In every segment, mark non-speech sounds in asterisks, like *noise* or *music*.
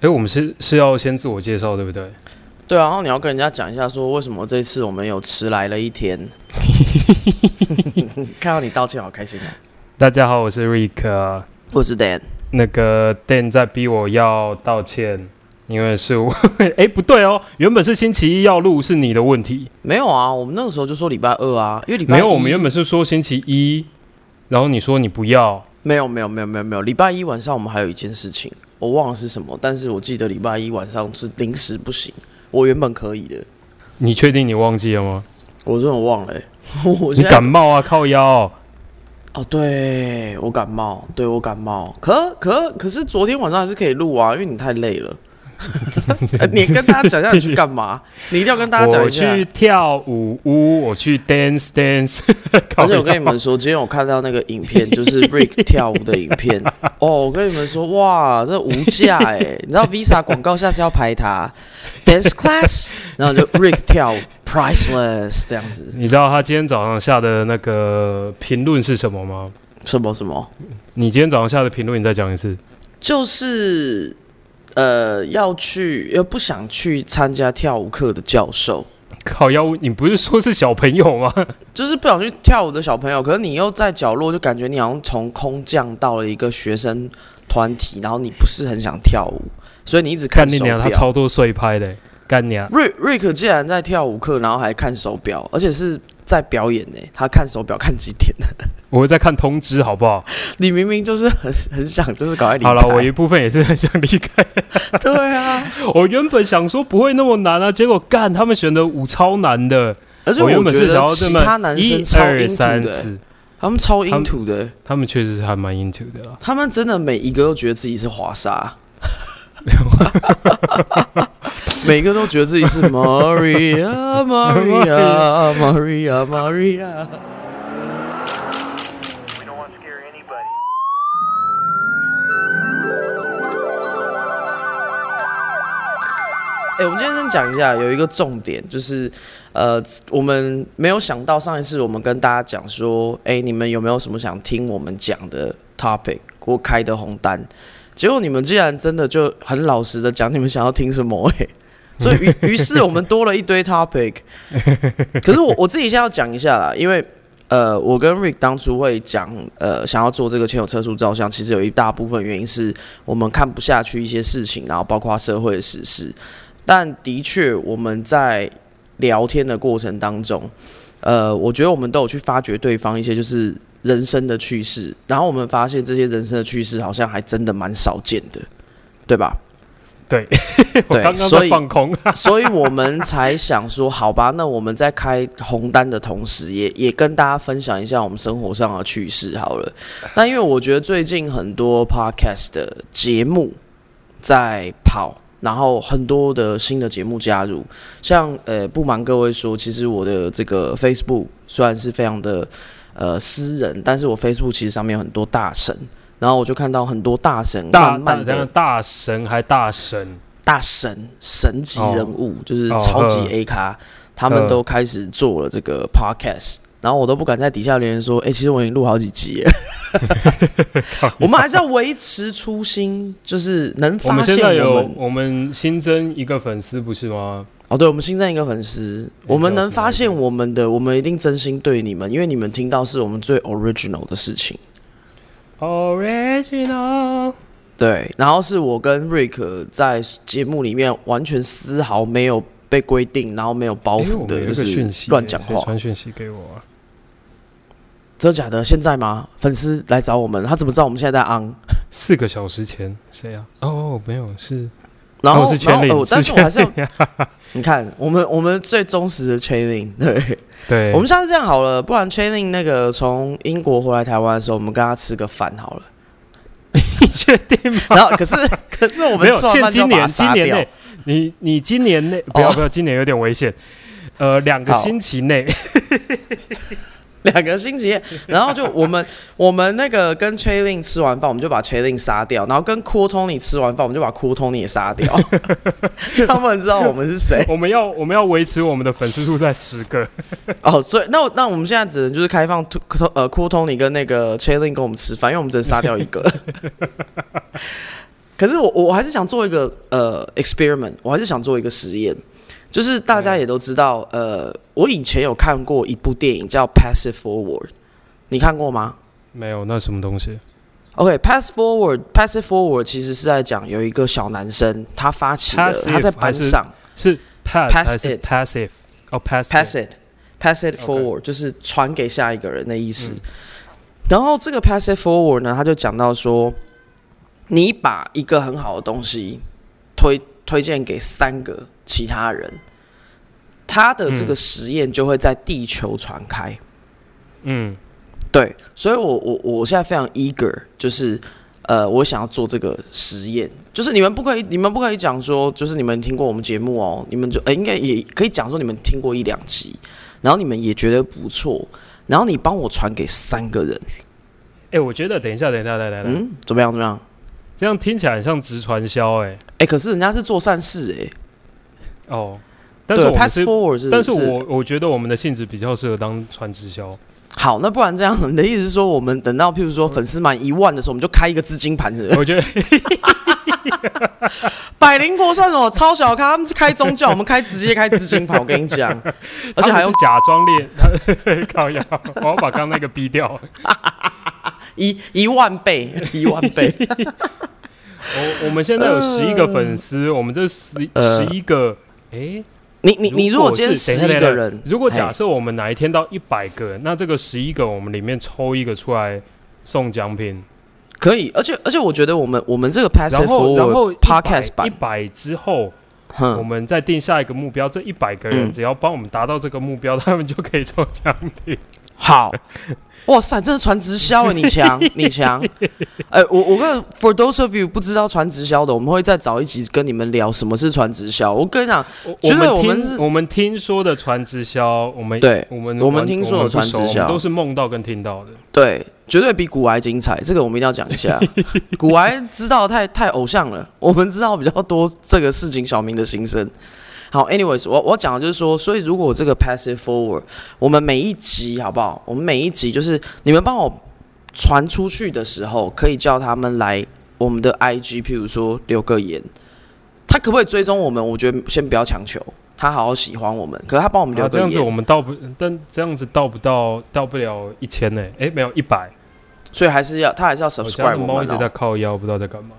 哎，我们是是要先自我介绍，对不对？对啊，然后你要跟人家讲一下，说为什么这次我们有迟来了一天。*laughs* 看到你道歉，好开心啊！大家好，我是 Rick，我是 Dan。那个 Dan 在逼我要道歉，因为是我哎不对哦，原本是星期一要录，是你的问题。没有啊，我们那个时候就说礼拜二啊，因为礼拜没有，我们原本是说星期一，然后你说你不要。没有没有没有没有没有，礼拜一晚上我们还有一件事情。我忘了是什么，但是我记得礼拜一晚上是临时不行。我原本可以的，你确定你忘记了吗？我真的忘了。*laughs* 你感冒啊？靠腰？哦，对我感冒，对我感冒。可可可是昨天晚上还是可以录啊，因为你太累了。*laughs* 你跟大家讲一下 *laughs* 你去干嘛？你一定要跟大家讲一下。我去跳舞屋，我去 dance dance。*laughs* 而且我跟你们说，今天我看到那个影片，就是 Rick 跳舞的影片。哦，我跟你们说，哇，这无价哎！你知道 Visa 广告下次要拍他 dance class，然后就 Rick 跳舞 priceless 这样子。你知道他今天早上下的那个评论是什么吗？什么什么？你今天早上下的评论，你再讲一次。就是。呃，要去又不想去参加跳舞课的教授，靠！要你不是说是小朋友吗？*laughs* 就是不想去跳舞的小朋友，可是你又在角落，就感觉你好像从空降到了一个学生团体，然后你不是很想跳舞，所以你一直看手表。他超多碎拍的，干娘。瑞瑞克竟然在跳舞课，然后还看手表，而且是在表演呢。他看手表看几点呢？*laughs* 我会在看通知，好不好？你明明就是很很想，就是搞快离开。好了，我一部分也是很想离开。*laughs* 对啊，*laughs* 我原本想说不会那么难啊，结果干他们选的舞超难的。而且我原本是想要其他男生超 into 的，他们超 into 的，他们确实是还蛮 into 的啦。他们真的每一个都觉得自己是华沙，每个都觉得自己是 Maria，Maria，Maria，Maria。*laughs* *laughs* 哎，我们今天先讲一下，有一个重点就是，呃，我们没有想到上一次我们跟大家讲说，哎，你们有没有什么想听我们讲的 topic 或开的红单？结果你们竟然真的就很老实的讲，你们想要听什么？哎，*laughs* 所以于于是我们多了一堆 topic。*laughs* 可是我我自己先要讲一下啦，因为呃，我跟 Rick 当初会讲，呃，想要做这个前有车速照相，其实有一大部分原因是我们看不下去一些事情，然后包括社会的实事。但的确，我们在聊天的过程当中，呃，我觉得我们都有去发掘对方一些就是人生的趣事，然后我们发现这些人生的趣事好像还真的蛮少见的，对吧？对，对，所以放空，*laughs* 所以我们才想说，好吧，那我们在开红单的同时，也也跟大家分享一下我们生活上的趣事好了。那因为我觉得最近很多 podcast 的节目在跑。然后很多的新的节目加入，像呃不瞒各位说，其实我的这个 Facebook 虽然是非常的呃私人，但是我 Facebook 其实上面有很多大神，然后我就看到很多大神慢慢的大神还大神大神神级人物，就是超级 A 咖，他们都开始做了这个 Podcast。然后我都不敢在底下留言说，哎，其实我已经录好几集。*laughs* 我们还是要维持初心，就是能发现我们。我们新增一个粉丝不是吗？哦，对，我们新增一个粉丝，我们能发现我们的，我们一定真心对你们，因为你们听到是我们最 original 的事情。original。对，然后是我跟瑞克在节目里面完全丝毫没有被规定，然后没有包袱的，就是乱讲话。传讯息给我啊。真的假的？现在吗？粉丝来找我们，他怎么知道我们现在在 on？四个小时前，谁啊？哦，没有，是，然后是全领，但是我还是要，*laughs* 你看，我们我们最忠实的 training，*laughs* 对。对，我们下次这样好了，不然 training 那个从英国回来台湾的时候，我们跟他吃个饭好了。*laughs* 你确定吗？然后可是可是我们没有，现今年今年内，你你今年内不要不要，今年有点危险，呃，两个星期内。*laughs* 两个星期，然后就我们 *laughs* 我们那个跟 Chaylin 吃完饭，我们就把 Chaylin 杀掉，然后跟 Cool Tony 吃完饭，我们就把 Cool Tony 也杀掉。*laughs* 他们知道我们是谁。我们要我们要维持我们的粉丝数在十个。哦，所以那那我们现在只能就是开放 Cool 呃 Cool Tony 跟那个 Chaylin 跟我们吃饭，因为我们只能杀掉一个。可是我我还是想做一个呃 experiment，我还是想做一个实验，就是大家也都知道，呃，我以前有看过一部电影叫《Passive Forward》，你看过吗没有，那什么东西？？OK，Pass Forward，Passive Forward 其实是在讲有一个小男生，他发起了 Passive 他在班上是 pass Pass it passive？哦，pass pass it it pass it OK forward 就是传给下一个人的意思。然后这个 pass it forward 呢，他就讲到说，你把一个很好的东西推推荐给三个其他人，他的这个嗯。实验就会在地球传开。嗯，对，所以我我我现在非常 eager，就是呃，我想要做这个实验，就是你们不可以，你们不可以讲说，就是你们听过我们节目哦，你们就呃应该也可以讲说你们听过一两集，然后你们也觉得不错，然后你帮我传给三个人，哎，我觉得等一下，等一下，等一下，等一下，嗯，怎么样怎么样？这样听起来很像直传销，哎，哎，可是人家是做善事哎，哦，但是我们，pass 是，forward 是，但是我我觉得我们的性质比较适合当传直销。好，那不然这样，*laughs* 你的意思是说，我们等到譬如说粉丝满一万的时候，我们就开一个资金盘，是不是？我觉得 *laughs* 百灵国算什么超小咖？他们是开宗教，我们开直接开资金盘。*laughs* 我跟你讲，而且还用他们是假装练，靠呀！我要把刚刚那个逼掉。一一万倍，一万倍。*laughs* 我我们现在有十一个粉丝，我们这十呃十一个，哎，你你你，如果今天是十等一个人，如果假嘿设我们哪一天到一百个，那这个十一个我们里面抽一个出来送奖品，可以，而且而且我觉得我们我们这个 passive 然后然后 podcast 一，百之后，我哼，们再定下一个目标，这一百个人嗯。只要帮我们达到这个目标，他们就可以抽奖品。好。*laughs* 哇塞，真的传直销哎，你强，*laughs* 你强！哎、我我跟 for those of you 不知道传直销的，我们会再找一集跟你们聊什么是传直销。我跟你讲，我觉得我我们我们听说的传直销，我们对我们我们听说的传直销都是梦到跟听到的。对，绝对比古癌精彩，这个我们一定要讲一下。*laughs* 古癌知道太太偶像了，我们知道比较多这个市井小民的心声。好，anyways，我我讲的就是说，所以如果这个 passive forward，我们每一集好不好？我们每一集就是你们帮我传出去的时候，可以叫他们来我们的 IG，譬如说留个言，他可不可以追踪我们？我觉得先不要强求，他好好喜欢我们，可是他帮我们留啊，个言，这样子我们到不，但这样子到不到到不了一千呢？哎，没有一百。所以还是要他还是要我家 subscribe 的猫一直在靠腰，不知道在干嘛。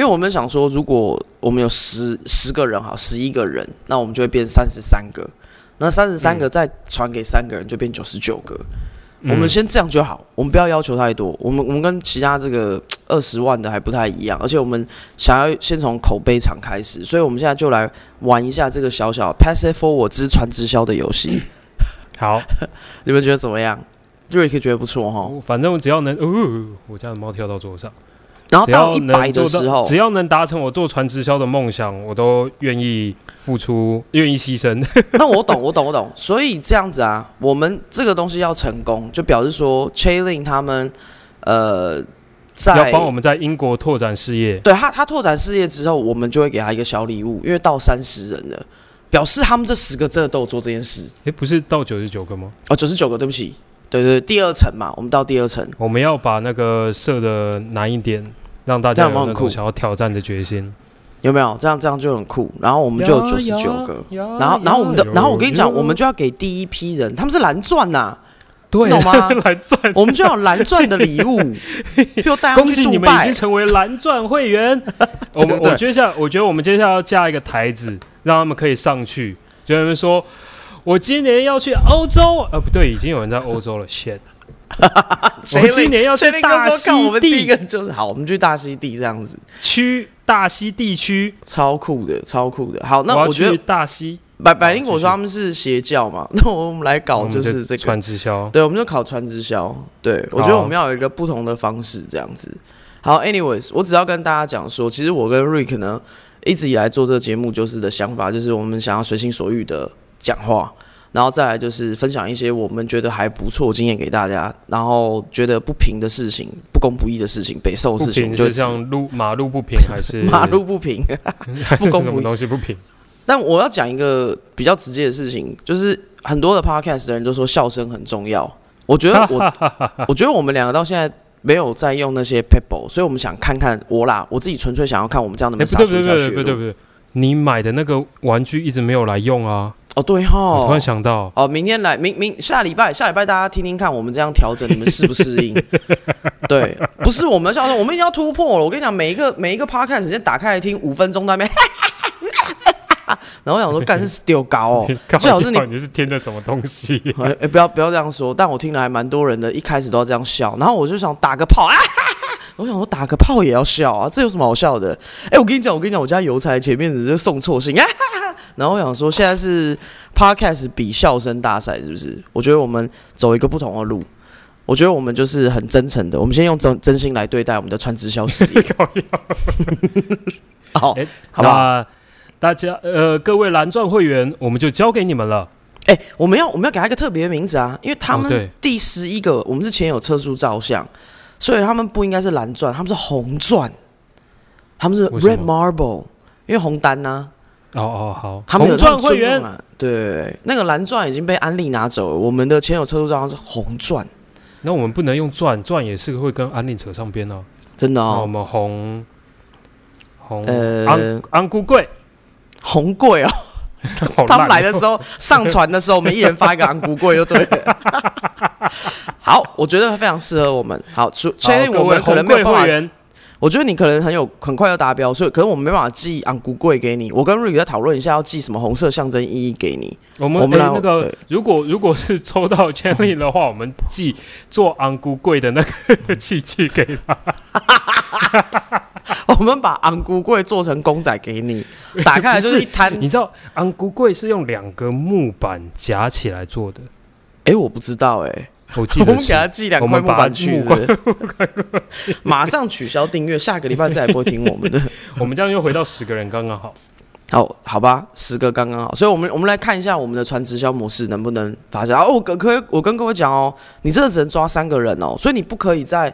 因为我们想说，如果我们有十十个人哈，十一个人，那我们就会变三十三个。那三十三个再传给三个人，就变九十九个。我们嗯先这样就好，我们不要要求太多。我们我们跟其他这个二十万的还不太一样，而且我们想要先从口碑场开始，所以我们现在就来玩一下这个小小 passive forward 之传直销的游戏。好，*laughs* 你们觉得怎么样？瑞克觉得不错哈。我反正我只要能，哦，我家的猫跳到桌上，然后只要到一百的时候，只要能达成我做传直销的梦想，我都愿意付出，愿意牺牲。*laughs* 那我懂，我懂，我懂。所以这样子啊，我们这个东西要成功，就表示说 c h a l i n 他们呃在要帮我们在英国拓展事业。对他他拓展事业之后，我们就会给他一个小礼物，因为到三十人了，表示他们这十个真的都有做这件事。诶，不是到九十九个吗？哦，九十九个，对不起，对对对，第二层嘛，我们到第二层。我们要把那个设的难一点，让大家有很酷种想要挑战的决心。有没有？这样这样就很酷。然后我们就有九十九个，然后然后我们的，然后我跟你讲，我们就要给第一批人，他们是蓝钻呐、对懂吗 *laughs* 蓝钻，我们就要有蓝钻的礼物，譬如带他恭喜你们已经。成为蓝钻会员。*laughs* 我们对我接下来，我觉得我们接下来要架一个台子，让他们可以上去，就他们说。我今年要去欧洲，呃，不对，已经有人在欧洲了。*laughs* shit，我今年要去大溪地我们第一就是好，我们去大溪地这样子，区，大溪地区。超酷的，超酷的。好，那我觉得大溪，百百灵果说他们是邪教嘛，*laughs* 那我们来搞就是这个传，直销。对，我们就考传直销。对我觉得我们要有一个不同的方式这样子。好，anyways，我只要跟大家讲说，其实我跟 Rick 呢一直以来做这个节目就是的想法，就是我们想要随心所欲的讲话。然后再来就是分享一些我们觉得还不错的经验给大家，然后觉得不平的事情、不公不义的事情、北受的事情，就像路马路不平还是 *laughs* 马路不平。*laughs* 不公不义什么东西不平？但我要讲一个比较直接的事情，就是很多的 podcast 的人都说笑声很重要。我觉得我，*laughs* 我觉得我们两个到现在没有在用那些 people，所以我们想看看我啦，我自己纯粹想要看我们这样能不哎，能杀出一不对不对。不对不对不对，你买的那个玩具一直没有来用啊！哦，对我哈突然，想到，哦，明天来，明明下礼拜，下礼拜大家听听看，我们这样调整，你们适不适应？*laughs* 对，不是我们要说，我们一定要突破了。我跟你讲，每一个每一个 podcast 先打开来听五分钟，在那边，*laughs* 然后我想说，干 *laughs* 是丢高哦，最好是你你是听的什么东西？哎、哎不要不要这样说，但我听了还蛮多人的，一开始都要这样笑，然后我就想打个炮啊，我想说打个炮也要笑啊，这有什么好笑的？哎、我跟你讲，我跟你讲，我家邮差前面只是送错信啊，*laughs* 然后我想说现在是 podcast 比笑声大赛，是不是？我觉得我们走一个不同的路。我觉得我们就是很真诚的，我们先用真真心来对待我们的川直销事业。*laughs* *laughs* 好，哎好大家呃，各位蓝钻会员，我们就交给你们了。哎、我们要我们要给他一个特别的名字啊，因为他们第十一个，我们是前有测速照相，所以他们不应该是蓝钻，他们是红钻，他们是 red marble，因为红单呐、哦哦，好，他们有红钻会员，啊，对，那个蓝钻已经被安利拿走了，我们的前有车主账号是红钻，那我们不能用钻，钻也是会跟安利扯上边哦。真的哦，我们红红呃安安菇贵，红贵哦，好他们来的时候上传的时候，我们一人发一个安菇贵就对了。*laughs* 好，我觉得非常适合我们。好，除确定好各位我们可能没有办法，我觉得你可能很有很快就达标，所以可能我们没办法寄昂古贵给你。我跟瑞宇在讨论一下要寄什么红色象征意义给你。我们我们那个，如果如果是抽到 c h 的话，我们寄做安菇贵的那个器具给他。我们把昂古贵做成公仔给你，打开来就是一摊。你知道昂古贵是用两个木板夹起来做的，哎、我不知道哎、我记 *laughs* 我们给他寄两块木板去马上取消订阅，下个礼拜再也不会听我们的。*laughs* 我们这样又回到十个人，刚刚好。*laughs* 好，好吧，十个刚刚好，所以我们我们来看一下我们的传直销模式能不能发展。哦，我跟可以我跟各位讲哦，你真的只能抓三个人哦，所以你不可以在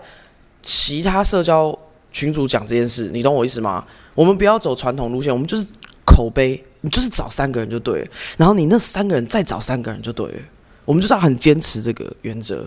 其他社交群主讲这件事，你懂我意思吗？我们不要走传统路线，我们就是口碑，你就是找三个人就对了，然后你那三个人再找三个人就对了，我们就是要很坚持这个原则。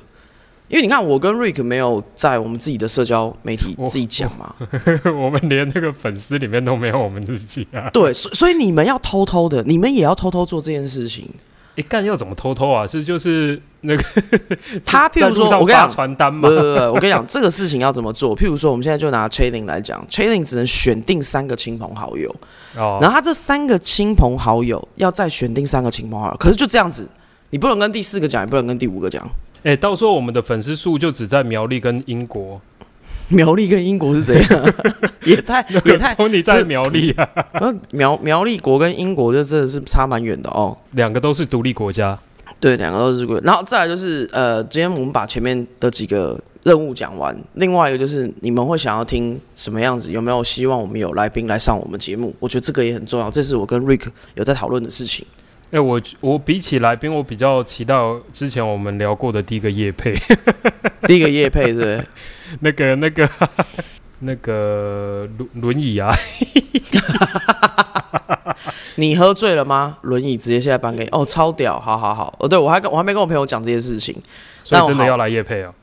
因为你看，我跟 Rick 没有在我们自己的社交媒体 *laughs* 自己讲嘛，*laughs* 我们连那个粉丝里面都没有我们自己啊！对，所所以你们要偷偷的，你们也要偷偷做这件事情。一干要怎么偷偷啊？是就是那个 *laughs* 他譬如说我跟你讲传单吗不？不不，我跟你讲，这个事情要怎么做？譬如说，我们现在就拿 Trading 来讲，Trading 只能选定三个亲朋好友，哦，然后他这三个亲朋好友要再选定三个亲朋好友，可是就这样子，你不能跟第四个讲，也不能跟第五个讲。哎、到时候我们的粉丝数就只在苗栗跟英国，*laughs* 苗栗跟英国是怎样？也 *laughs* 太也太，你在苗栗啊，呃苗苗栗国跟英国就真的是差蛮远的哦。两个都是独立国家。对，两个都是贵。然后再来就是，呃，今天我们把前面的几个任务讲完，另外一个就是你们会想要听什么样子？有没有希望我们有来宾来上我们节目？我觉得这个也很重要，这是我跟 Rick 有在讨论的事情。哎、我我比起来宾，我比较期待之前我们聊过的第一个叶配，*laughs* 第一个叶配对？*laughs* 那个那个那个轮轮椅啊，*laughs* 你喝醉了吗？轮椅直接现在搬给你，哦，超屌，好好好。哦，对我还跟我还没跟我朋友讲这件事情，所以真的要来夜配啊！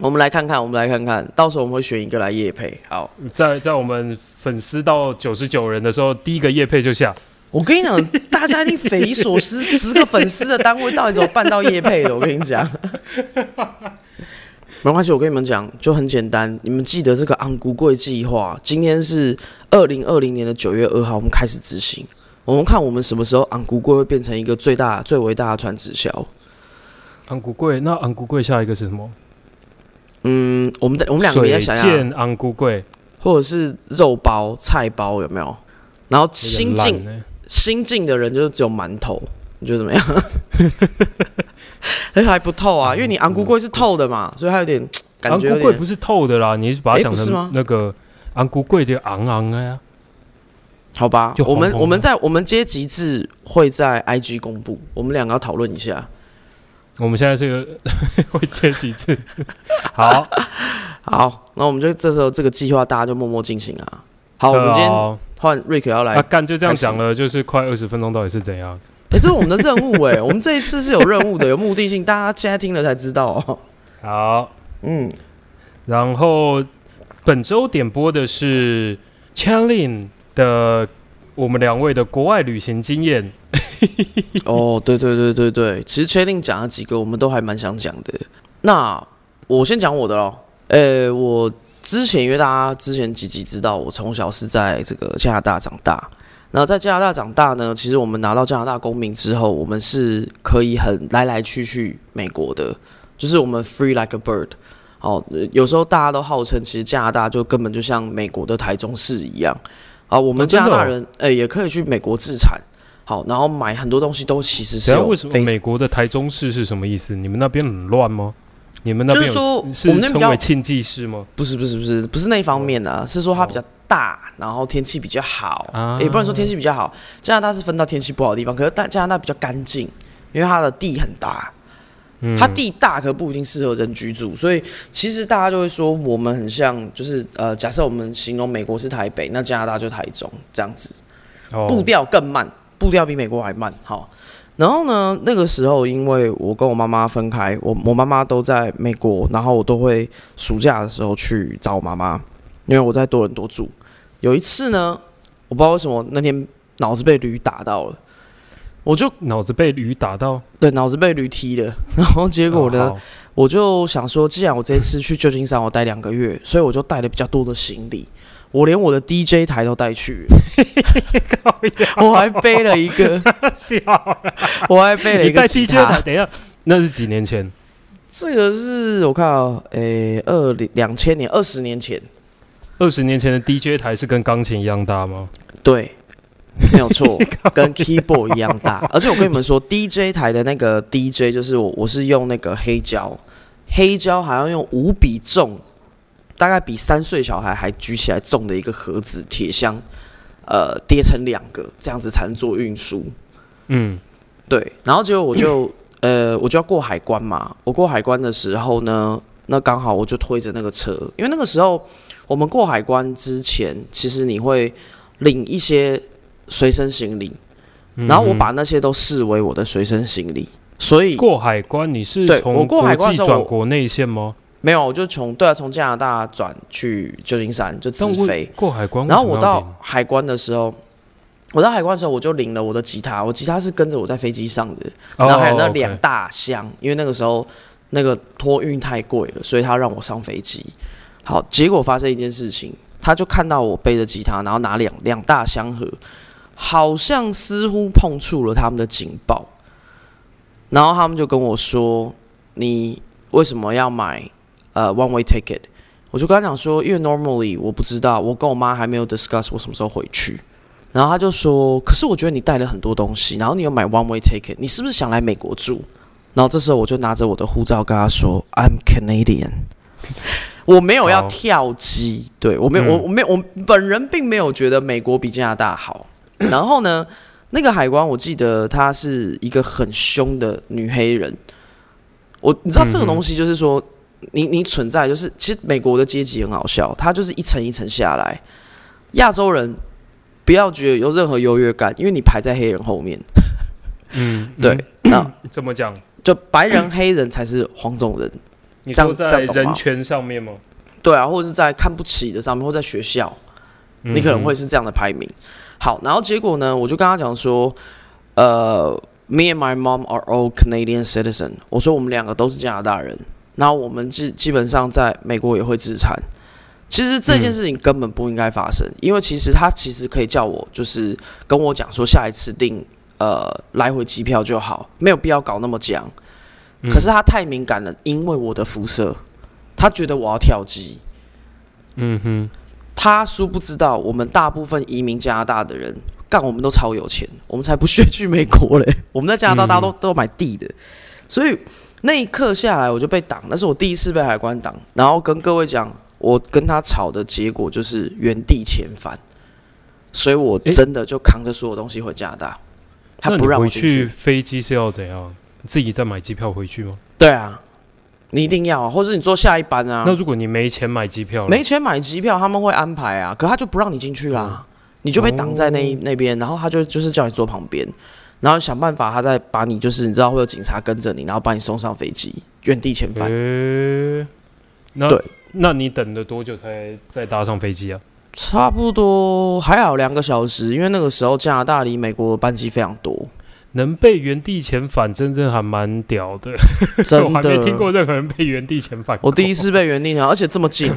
我们来看看，我们来看看，到时候我们会选一个来夜配。好，在在我们粉丝到九十九人的时候，第一个夜配就下。我跟你讲，*laughs* 大家一定匪夷所思，十个粉丝的单位到底怎么办到夜配的？我跟你讲，没关系，我跟你们讲，就很简单。你们记得这个昂古贵计划，今天是二零二零年的九月二号，我们开始执行。我们看我们什么时候昂古贵会变成一个最大、最伟大的传直销。昂古贵，那昂古贵下一个是什么？嗯，我们在我们两个也在想想，水剑昂古贵，或者是肉包、菜包有没有？然后新进呢新进的人就是只有馒头，你觉得怎么样？*laughs* *laughs* 哎，还不透啊，因为你昂古贵是透的嘛，所以它有点感觉有点古贵不是透的啦，你把它想成那个昂古贵的昂昂的呀。好吧就。我们我们在我们阶级制会在 IG 公布，我们两个要讨论一下。我们现在是个 *laughs* 会接几次？*laughs* 好，好，那我们就这时候这个计划大家就默默进行啊。好，我们今天换瑞克要来，干就这样讲了，就是快二十分钟，到底是怎样？这是我们的任务哎、我们这一次是有任务的，有目的性，大家现在听了才知道哦。好，嗯，然后本周点播的是 Chanlin 的我们两位的国外旅行经验。*laughs* 哦，对对对对对，其实 Chanlin 讲了几个，我们都还蛮想讲的。那我先讲我的喽。呃，我之前因为大家之前几集知道，我从小是在这个加拿大长大。然后在加拿大长大呢，其实我们拿到加拿大公民之后，我们是可以很来来去去美国的，就是我们 free like a bird。哦，有时候大家都号称，其实加拿大就根本就像美国的台中市一样。啊，我们加拿大人诶也可以去美国自产，好，然后买很多东西都其实是。为什么美国的台中市是什么意思？你们那边很乱吗？你们那边就是说是称为庆记市吗？不是不是不是不是那一方面啊，是说它比较。大，然后天气比较好，也不能说天气比较好。加拿大是分到天气不好的地方，可是但加拿大比较干净，因为它的地很大。它地大，可不一定适合人居住，所以其实大家就会说我们很像，就是呃，假设我们形容美国是台北，那加拿大就台中这样子，步调更慢，步调比美国还慢。好，然后呢，那个时候因为我跟我妈妈分开，我我妈妈都在美国，然后我都会暑假的时候去找我妈妈。因为我在多伦多住，有一次呢，我不知道为什么那天脑子被驴打到了，我就脑子被驴打到，对，脑子被驴踢了，*laughs* 然后结果呢，我就想说，既然我这次去旧金山我待两个月，所以我就带了比较多的行李，我连我的 DJ 台都带去，*laughs* 我还背了一个，*laughs* 笑，我还背了一个 DJ 台，等一下，那是几年前？这个是我看啊，诶，二零两千年，二十年前。二十年前的 DJ 台是跟钢琴一样大吗？对，没有错，*laughs* 跟 keyboard 一样大。*laughs* 而且我跟你们说，DJ 台的那个 DJ 就是我，我是用那个黑胶，黑胶还要用无比重，大概比三岁小孩还举起来重的一个盒子铁箱，呃，叠成两个，这样子才能做运输。嗯，对。然后结果我就，*coughs* 呃，我就要过海关嘛。我过海关的时候呢，那刚好我就推着那个车，因为那个时候。我们过海关之前，其实你会领一些随身行李，然后我把那些都视为我的随身行李。所以过海关你是从过海关转国内线吗？没有，我就从对啊，从加拿大转去旧金山就直飞过海关。然后我到海关的时候，我到海关的时候我就领了我的吉他，我吉他是跟着我在飞机上的，然后还有那两大箱，因为那个时候那个托运太贵了，所以他让我上飞机。好，结果发生一件事情，他就看到我背着吉他，然后拿两两大箱盒，好像似乎碰触了他们的警报，然后他们就跟我说：“你为什么要买呃 one way ticket？” 我就跟他讲说：“因为 normally 我不知道，我跟我妈还没有 discuss 我什么时候回去。”然后他就说：“可是我觉得你带了很多东西，然后你又买 one way ticket，你是不是想来美国住？”然后这时候我就拿着我的护照跟他说：“I'm Canadian。” *laughs* 我没有要跳机，对我没有，我我没有，我本人并没有觉得美国比加拿大好。然后呢，那个海关我记得她是一个很凶的女黑人。我你知道这个东西就是说，你你存在就是，其实美国的阶级很好笑，它就是一层一层下来。亚洲人不要觉得有任何优越感，因为你排在黑人后面。嗯，对，那怎么讲？就白人、黑人才是黄种人。你说在人权上面吗？对啊，或者是在看不起的上面，或在学校，你可能会是这样的排名。好，然后结果呢，我就跟他讲说，呃，Me and my mom are all Canadian citizen。我说我们两个都是加拿大人，然后我们基基本上在美国也会自残。其实这件事情根本不应该发生，因为其实他其实可以叫我，就是跟我讲说下一次订呃来回机票就好，没有必要搞那么僵。可是他太敏感了，因为我的肤色，他觉得我要跳机。嗯哼，他殊不知道，我们大部分移民加拿大的人，干我们都超有钱，我们才不屑去美国嘞。*laughs* 我们在加拿大，大家都都买地的，所以那一刻下来，我就被挡。那是我第一次被海关挡，然后跟各位讲，我跟他吵的结果就是原地遣返，所以我真的就扛着所有东西回加拿大。他不让我去，飞机是要怎样？自己再买机票回去吗？对啊，你一定要啊，或者你坐下一班啊。那如果你没钱买机票，没钱买机票，他们会安排啊，可他就不让你进去啦，你就被挡在那那边，然后他就就是叫你坐旁边，然后想办法，他再把你就是你知道会有警察跟着你，然后把你送上飞机，原地遣返。那对，那你等了多久才再搭上飞机啊？差不多还好两个小时，因为那个时候加拿大离美国的班机非常多，能被原地遣返，真正还蛮屌的。*laughs* 真我还没听。过任何人被原地遣返。我第一，次被原地抢，而且这么近。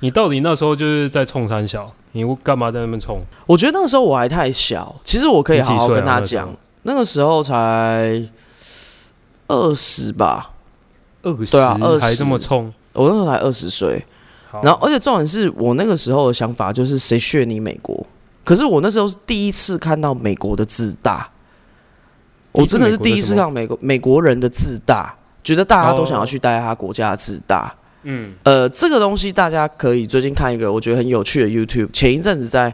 你到底那时候就是在冲三小？你干嘛在那边冲？我觉得那个时候我还太小，其实我可以好好跟他讲，那个时候才二十吧，二十、对啊二十还这么冲？我那时候才二十岁。然后，而且重点是我那个时候的想法就是谁血你美国？可是我那时候是第一次看到美国的自大，我真的是第一次看到美国美国人的自大，觉得大家都想要去带他国家的自大。嗯，呃，这个东西大家可以最近看一个我觉得很有趣的 YouTube。前一阵子在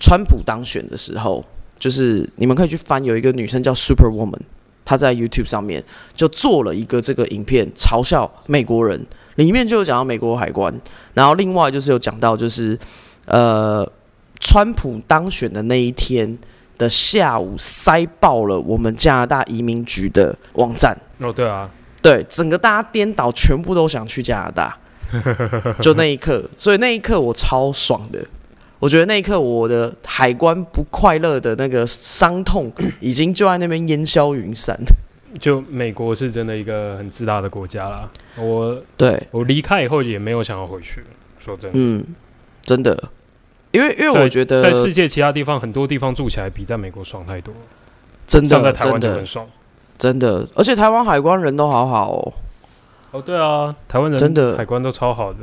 川普当选的时候，就是你们可以去翻，有一个女生叫 Super Woman，她在 YouTube 上面就做了一个这个影片，嘲笑美国人，里面就有讲到美国海关，然后另外就是有讲到就是呃，川普当选的那一天的下午塞爆了我们加拿大移民局的网站。哦，对啊，对，整个大家颠倒，全部都想去加拿大，*laughs* 就那一刻，所以那一刻我超爽的。我觉得那一刻我的海关不快乐的那个伤痛，已经就在那边烟消云散。就美国是真的一个很自大的国家啦。我对，我离开以后也没有想要回去。说真的，嗯，真的，因为因为我觉得在世界其他地方，很多地方住起来比在美国爽太多。真的像在台湾真的就很爽。真的，而且台湾海关人都好好哦。哦，对啊，台湾人真的海关都超好的。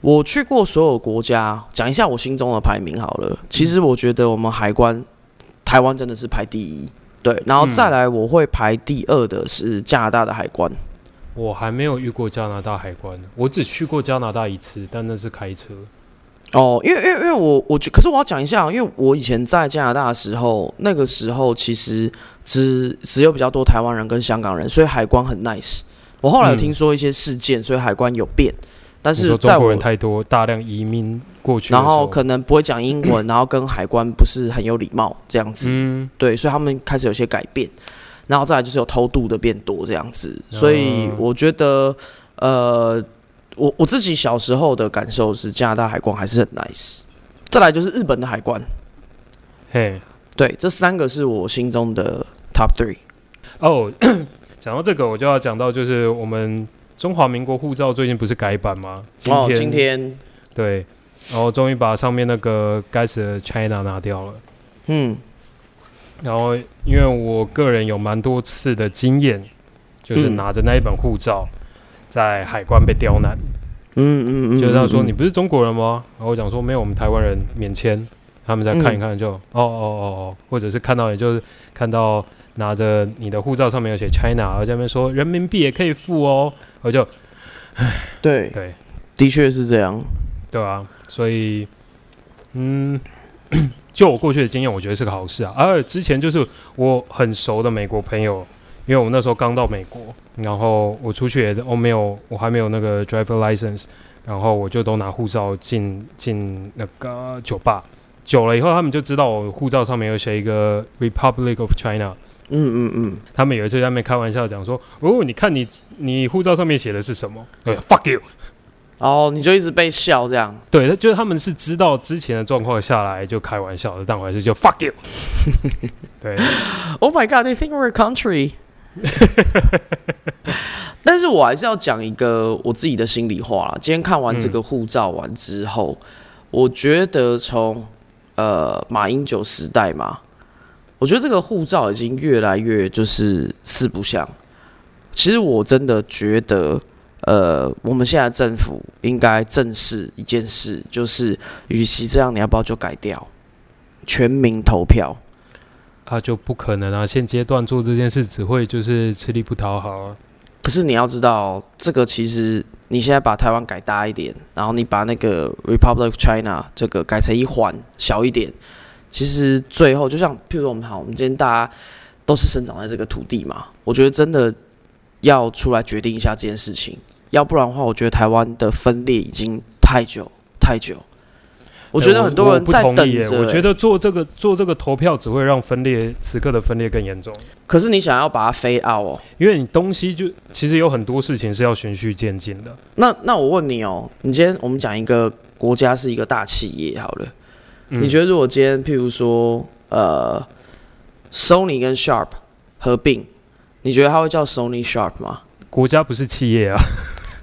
我去过所有国家，讲一下我心中的排名好了。其实我觉得我们海关，台湾真的是排第一，对，然后再来我会排第二的是加拿大的海关。我还没有遇过加拿大海关，我只去过加拿大一次，但那是开车。哦，因为因为因为我我觉，可是我要讲一下，因为我以前在加拿大的时候，那个时候其实只只有比较多台湾人跟香港人，所以海关很 nice。我后来有嗯听说一些事件，所以海关有变，但是在我说中国人太多，大量移民过去然后可能不会讲英文，然后跟海关不是很有礼貌这样子。嗯，对，所以他们开始有些改变，然后再来就是有偷渡的变多这样子，所以嗯我觉得，呃，我我自己小时候的感受是加拿大海关还是很 nice，再来就是日本的海关，嘿，对，这三个是我心中的 top three。哦，*coughs* 讲到这个，我就要讲到就是我们中华民国护照最近不是改版吗？今哦，天今天，对，然后终于把上面那个该死的 China 拿掉了。嗯然后因为我个人有蛮多次的经验，就是嗯拿着那一本护照在海关被刁难，嗯嗯嗯，就是他说嗯你不是中国人吗？然后我讲说没有，我们台湾人免签。他们再看一看就、哦哦哦哦，或者是看到也就是看到拿着你的护照上面有写 China，然后在那边说人民币也可以付哦，我就对，*sighs* 对的确是这样。对啊，所以嗯，*clears throat* 就我过去的经验，我觉得是个好事啊。而之前就是我很熟的美国朋友，因为我那时候刚到美国，然后我出去也我没有，我还没有那个 driver license，然后我就都拿护照进进那个酒吧。久了以后，他们就知道我护照上面有写一个 Republic of China。嗯嗯嗯，他们有一次在那边开玩笑讲说：“哦，你看你你护照上面写的是什么？”对，fuck you。*laughs* 哦，你就一直被笑这样。对，就是他们是知道之前的状况下来就开玩笑的，但我还是就 fuck you。*laughs* 对，*laughs* Oh my god, they think we're a country。*laughs* 但是我还是要讲一个我自己的心里话啦。今天看完这个护照完之后，我觉得从呃马英九时代嘛，我觉得这个护照已经越来越就是四不像。其实我真的觉得，呃，我们现在政府应该正视一件事，就是与其这样，你要不要就改掉全民投票？啊就不可能啊！现阶段做这件事只会就是吃力不讨好啊。可是你要知道，这个其实你现在把台湾改大一点，然后你把那个 Republic of China 这个改成一环小一点，其实最后就像，譬如说我们好，我们今天大家都是生长在这个土地嘛，我觉得真的要出来决定一下这件事情，要不然的话，我觉得台湾的分裂已经太久太久。我觉得很多人在等同意耶，着、我觉得做这个做这个投票只会让分裂此刻的分裂更严重，可是你想要把它飞 out 哦，因为你东西就其实有很多事情是要循序渐进的。那那我问你哦，你今天我们讲一个国家是一个大企业好了，嗯你觉得如果今天譬如说呃，Sony 跟 Sharp 合并，你觉得它会叫 Sony Sharp 吗？国家不是企业啊？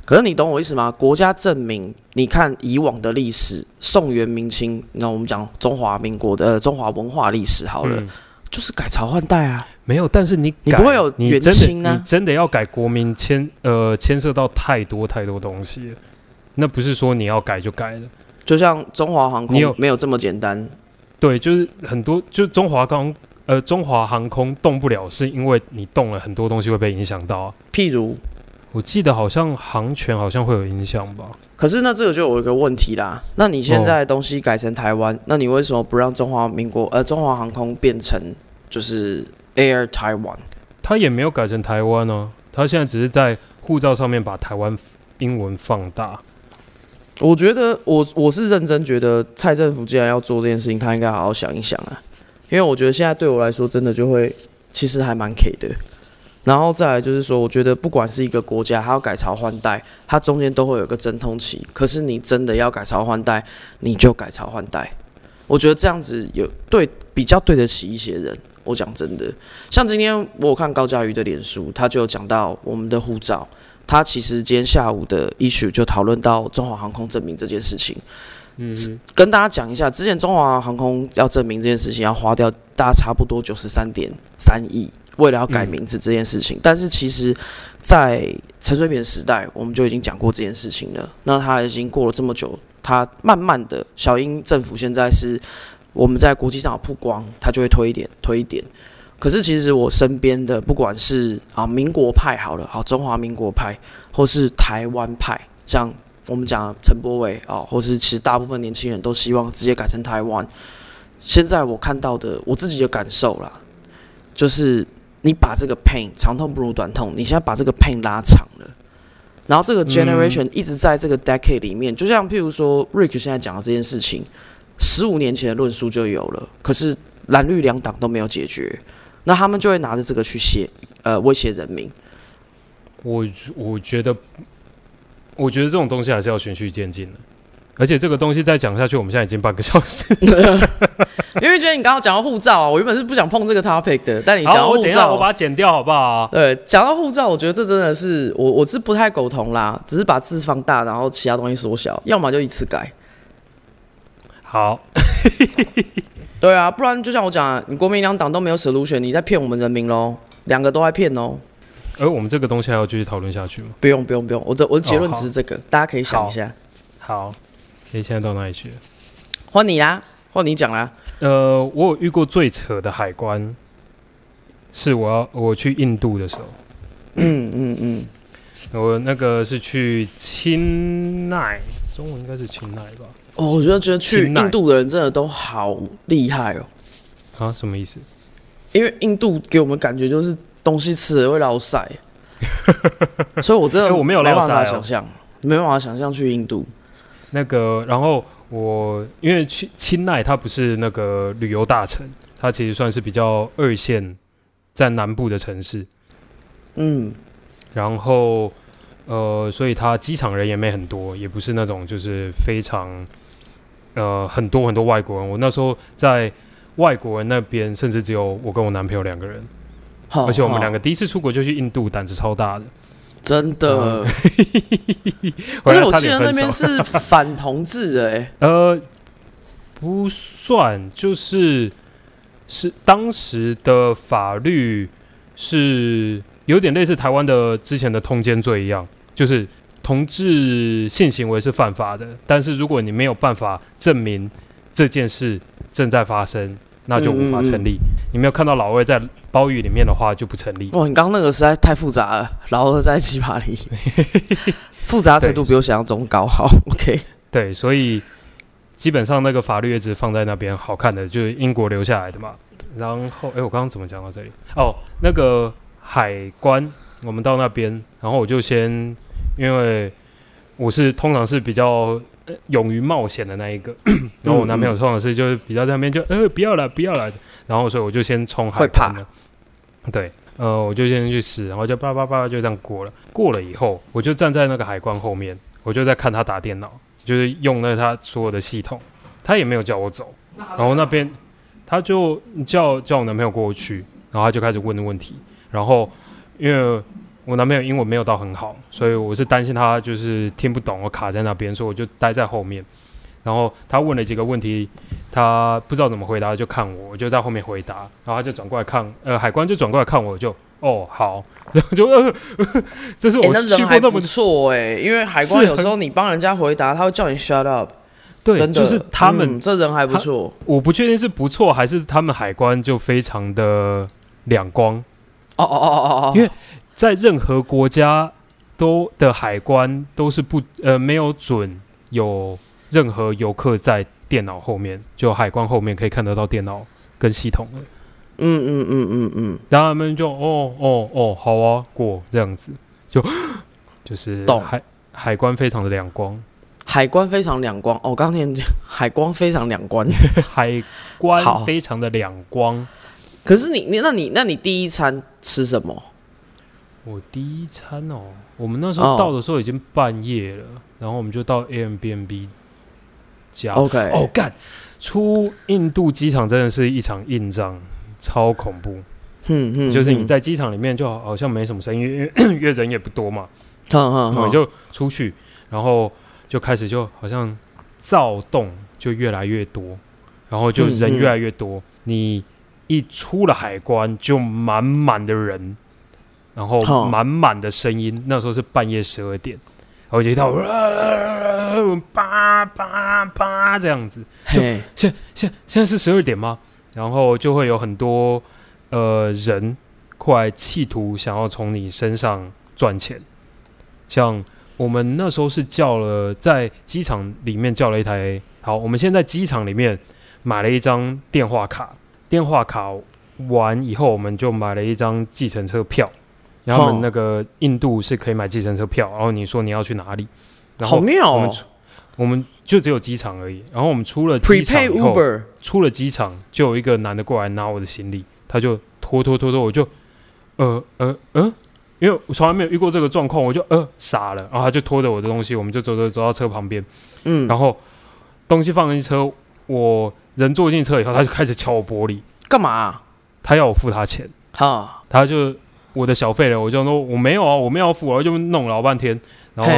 可是你懂我意思吗？国家证明，你看以往的历史，宋元明清，那我们讲中华民国的、呃、中华文化历史好了，嗯就是改朝换代啊。没有，但是你改你不会有元清啊你真的要改国民牵呃牵涉到太多太多东西，那不是说你要改就改的。就像中华航你有空没有这么简单，对，就是很多就中华航呃中华航空动不了，是因为你动了很多东西会被影响到啊。譬如，我记得好像航权好像会有影响吧？可是那这个就有一个问题啦。那你现在东西改成台湾，那你为什么不让中华民国呃中华航空变成就是 Air Taiwan？他也没有改成台湾哦、他现在只是在护照上面把台湾英文放大。我觉得我我是认真觉得蔡政府既然要做这件事情，他应该好好想一想啊，因为我觉得现在对我来说真的就会其实还蛮 K 的。然后再来就是说，我觉得不管是一个国家，它要改朝换代，它中间都会有一个阵痛期。可是你真的要改朝换代，你就改朝换代。我觉得这样子有对比较对得起一些人。我讲真的，像今天我有看高嘉瑜的脸书，他就有讲到我们的护照，他其实今天下午的 issue 就讨论到中华航空证明这件事情。嗯，跟大家讲一下，之前中华航空要证明这件事情，要花掉大概差不多九十三点三亿，为了要改名字这件事情。但是其实，在陈水扁时代，我们就已经讲过这件事情了。那他已经过了这么久，他慢慢的，小英政府现在是我们在国际上有曝光，他就会推一点，推一点。可是其实我身边的，不管是啊民国派好了，好中华民国派，或是台湾派，像我们讲陈柏伟啊，或是其实大部分年轻人都希望直接改成台湾。现在我看到的，我自己的感受啦，就是你把这个 pain 长痛不如短痛，你现在把这个 pain 拉长了，然后这个 generation 一直在这个 decade 里面，就像譬如说 Rick 现在讲的这件事情，十五年前的论述就有了，可是蓝绿两党都没有解决，那他们就会拿着这个去写，呃，威胁人民。我我觉得，我觉得这种东西还是要循序渐进的。而且这个东西再讲下去，我们现在已经半个小时。*laughs* 因为觉得你刚刚讲到护照啊，我原本是不想碰这个 topic 的，但你讲好，到护我等一下我，把它剪掉，好不好？对，讲到护照，我觉得这真的是我我是不太苟同啦，只是把字放大，然后其他东西缩小，要么就一次改。好，*laughs* 对啊，不然就像我讲啊，你国民两党都没有 solution，你在骗我们人民喽，两个都在骗哦。而我们这个东西还要继续讨论下去吗？不用不用不用，我的我的结论只是这个，大家可以想一下。好，诶，现在到哪里去了？换你啦，换你讲啦。呃，我有遇过最扯的海关，是我要我去印度的时候，嗯嗯嗯，我那个是去钦奈，中文应该是钦奈吧？哦，我觉得觉得去印度的人真的都好厉害哦，啊，什么意思？因为印度给我们感觉就是东西吃了会老晒，*laughs* 所以我真的哎我没有办法想象，没办法想象去印度。那个，然后我因为去钦奈，它不是那个旅游大城，它其实算是比较二线，在南部的城市。嗯，然后呃，所以它机场人也没很多，也不是那种就是非常呃很多很多外国人。我那时候在外国人那边，甚至只有我跟我男朋友两个人，好，而且我们两个第一次出国就去印度，胆子超大的，真的，嗯而 *laughs* 回来差且我记得那。边是反同志的哎、*laughs* 呃，不算，就是是当时的法律是有点类似台湾的之前的通奸罪一样，就是同志性行为是犯法的，但是如果你没有办法证明这件事正在发生，那就无法成立。你没有看到老魏在包狱里面的话，就不成立。哇，你刚刚那个实在太复杂了，然后在鸡巴里，*laughs* 复杂程度比我想象中高。好，OK，对，所以基本上那个法律一直放在那边好看的，就是英国留下来的嘛。然后，哎，我刚刚怎么讲到这里？哦，那个海关，我们到那边，然后我就先，因为我是通常是比较呃勇于冒险的那一个。*coughs* 然后我男朋友通常是就是比较在那边就呃不要了不要了，然后所以我就先冲海会怕关了。对，呃，我就先去试，然后就叭叭叭就这样过了。过了以后，我就站在那个海关后面，我就在看他打电脑，就是用那他所有的系统，他也没有叫我走。然后那边他就叫叫我男朋友过去，然后他就开始问问题。然后因为我男朋友英文没有到很好，所以我是担心他就是听不懂，我卡在那边，所以我就待在后面。然后他问了几个问题，他不知道怎么回答，就看我，我就在后面回答。然后他就转过来看，呃，海关就转过来看我，就哦好，然 *laughs* 后就呃，*laughs* 这是哎、我那人还不去过那么错哎、因为海关有时候你帮人家回答，他会叫你 shut up，对，就是他们嗯这人还不错。我不确定是不错还是他们海关就非常的两光，哦哦哦哦哦，因为在任何国家都的海关都是不呃没有准有任何游客在电脑后面，就海关后面可以看得到电脑跟系统的，嗯嗯嗯嗯嗯，然后他们就哦哦哦好啊过这样子，就 *gasps* 就是懂。海海关非常的两光，海关非常两光。哦，刚听你讲海关非常两关。海关非常的两光。可是你你那你那你第一餐吃什么？我第一餐哦，我们那时哦。候到的时候已经半夜了，然后我们就到 a m b n b 家。OK，哦，干！出印度机场真的是一场硬仗，超恐怖。嗯嗯就是你在机场里面就好好像没什么声音，因为 *coughs* 因为人也不多嘛，我们就出去，然后就开始就好像躁动就越来越多，然后就人越来越多。你一出了海关，就满满的人，然后满满的声音。那时候是半夜十二点，然后就一到叭叭叭这样子。就，现现现在是十二点吗？然后就会有很多呃人过来企图想要从你身上赚钱。像我们那时候是叫了在机场里面叫了一台，好，我们现在机场里面买了一张电话卡，电话卡完以后，我们就买了一张计程车票。然后他们哦那个印度是可以买计程车票，然后你说你要去哪里，然后好妙哦。我们出我们就只有机场而已。然后我们出了机场，Prepay 以后，Uber，出了机场，就有一个男的过来拿我的行李，他就拖拖拖拖，我就呃呃呃，因为我从来没有遇过这个状况，我就呃傻了，然后他就拖着我的东西，我们就走走走到车旁边，嗯，然后东西放进车，我人坐进车以后，他就开始敲我玻璃，干嘛？啊？他要我付他钱，哈，他就我的小费了，我就说我没有啊，我没有要付，我就弄了老半天，然后，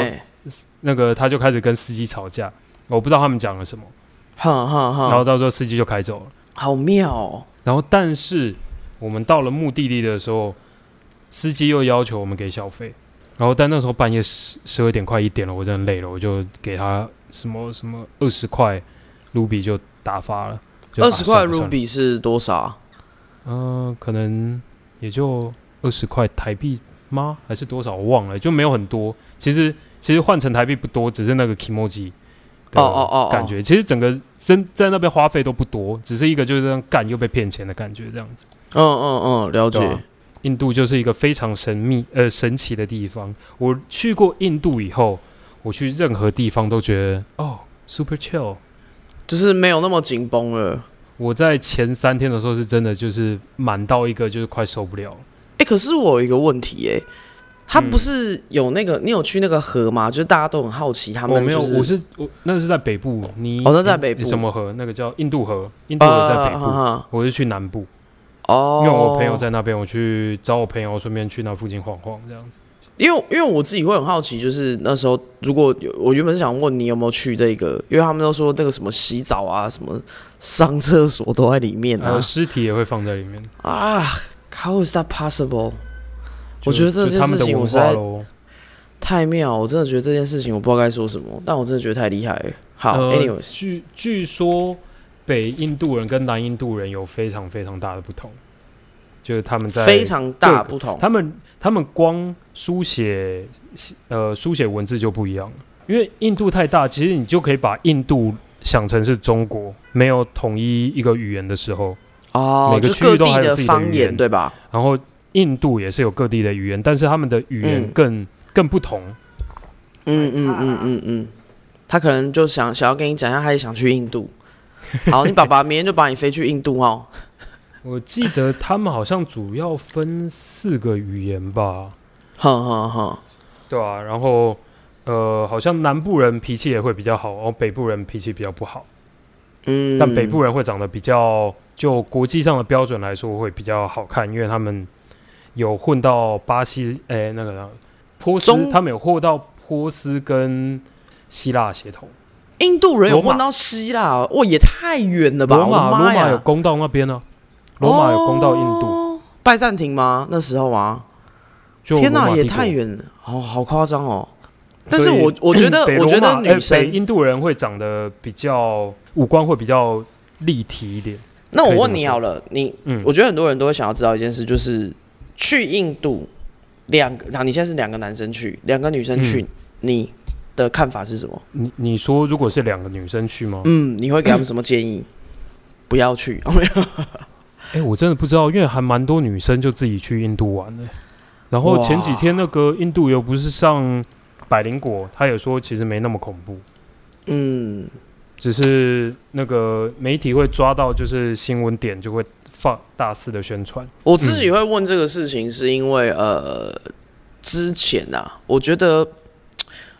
那个他就开始跟司机吵架，我不知道他们讲了什么，哈哈然后，到时候司机就开走了。好妙哦，然后，但是我们到了目的地的时候，司机又要求我们给小费。然后，但那时候半夜十十二点快一点了，我真的累了，我就给他什么什么二十块卢比就打发了。二十块啊算了算了 Ruby 是多少啊？嗯、可能也就二十块台币吗？还是多少？我忘了，就没有很多。其实其实换成台币不多，只是那个 Kimoji 的哦哦哦哦感觉。其实整个真在那边花费都不多，只是一个就是这样干又被骗钱的感觉，这样子。嗯嗯嗯，了解啊。印度就是一个非常神秘呃神奇的地方。我去过印度以后，我去任何地方都觉得哦 super chill。就是没有那么紧绷了。我在前三天的时候是真的就是满到一个就是快受不了了。哎、可是我有一个问题、哎，他嗯不是有那个，你有去那个河吗？就是大家都很好奇，他们、我没有，我是我那个是在北部，你哦那在北部什么河？那个叫印度河，印度河在北部，啊我是去南部，哦，因为我朋友在那边，我去找我朋友，顺便去那附近晃晃这样子。因为因为我自己会很好奇，就是那时候如果有我原本是想问你有没有去这个，因为他们都说那个什么洗澡啊、什么上厕所都在里面啊尸体也会放在里面。啊，How is that possible？我觉得这件事情我实在化喽。太妙，我真的觉得这件事情我不知道该说什么，但我真的觉得太厉害了。好、呃 a n y w a y s 据据说北印度人跟南印度人有非常非常大的不同，就是他们在非常大不同。他们他们光书写呃书写文字就不一样了，因为印度太大，其实你就可以把印度想成是中国，没有统一一个语言的时候，哦，每个就各区域都还地有自己的方言语言对吧？然后印度也是有各地的语言，但是他们的语言嗯更、更不同。嗯嗯嗯嗯嗯，他可能就想想要跟你讲一下，他也想去印度。*laughs* 好，你爸爸明天就把你飞去印度哦。我记得他们好像主要分四个语言吧，哼哼哼，对啊，然后呃，好像南部人脾气也会比较好，然后北部人脾气比较不好。嗯，但北部人会长得比较，就国际上的标准来说会比较好看，因为他们有混到巴西，哎、那个波斯，他们有混到波斯跟希腊血统。印度人有混到希腊，哇，也太远了吧！罗马，罗马有攻到那边呢、罗马有攻到印度，哦拜占庭吗？那时候吗？天哪，也太远了，好好夸张哦。但是我我觉得，*clears throat* 我觉得女生北印度人会长得比较五官会比较立体一点。那我问你好了，你嗯，我觉得很多人都会想要知道一件事，就是去印度两个，好，你现在是两个男生去，两个女生去，嗯你的看法是什么？你你说如果是两个女生去吗？嗯，你会给他们什么建议？*coughs* 不要去，哦没有哎、我真的不知道，因为还蛮多女生就自己去印度玩的。然后前几天那个印度游不是上百灵果，他也说其实没那么恐怖，嗯，只是那个媒体会抓到就是新闻点就会放大肆的宣传。我自己会问这个事情，是因为呃，之前啊，我觉得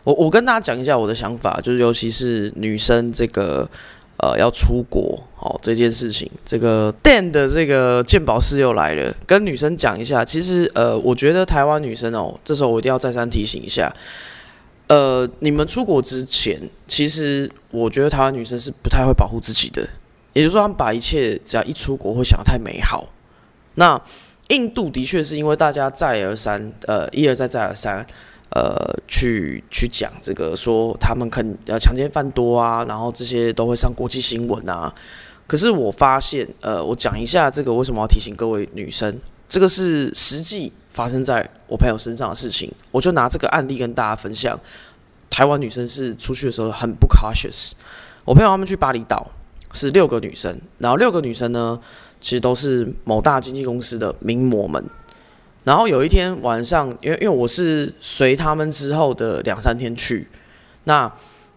我我跟大家讲一下我的想法，就是尤其是女生这个呃要出国哦这件事情，这个 Dan 的这个鉴宝师又来了，跟女生讲一下，其实呃，我觉得台湾女生哦，这时候我一定要再三提醒一下。呃，你们出国之前，其实我觉得台湾女生是不太会保护自己的，也就是说，她们把一切只要一出国会想得太美好。那印度的确是因为大家再而三，呃，一而再再而三，呃，去去讲这个说他们肯呃强奸犯多啊，然后这些都会上国际新闻啊。可是我发现，呃，我讲一下这个为什么要提醒各位女生，这个是实际发生在我朋友身上的事情，我就拿这个案例跟大家分享。台湾女生是出去的时候很不 cautious，我朋友他们去巴厘岛是六个女生，然后六个女生呢，其实都是某大经纪公司的名模们。然后有一天晚上，因为因为我是随他们之后的两三天去，那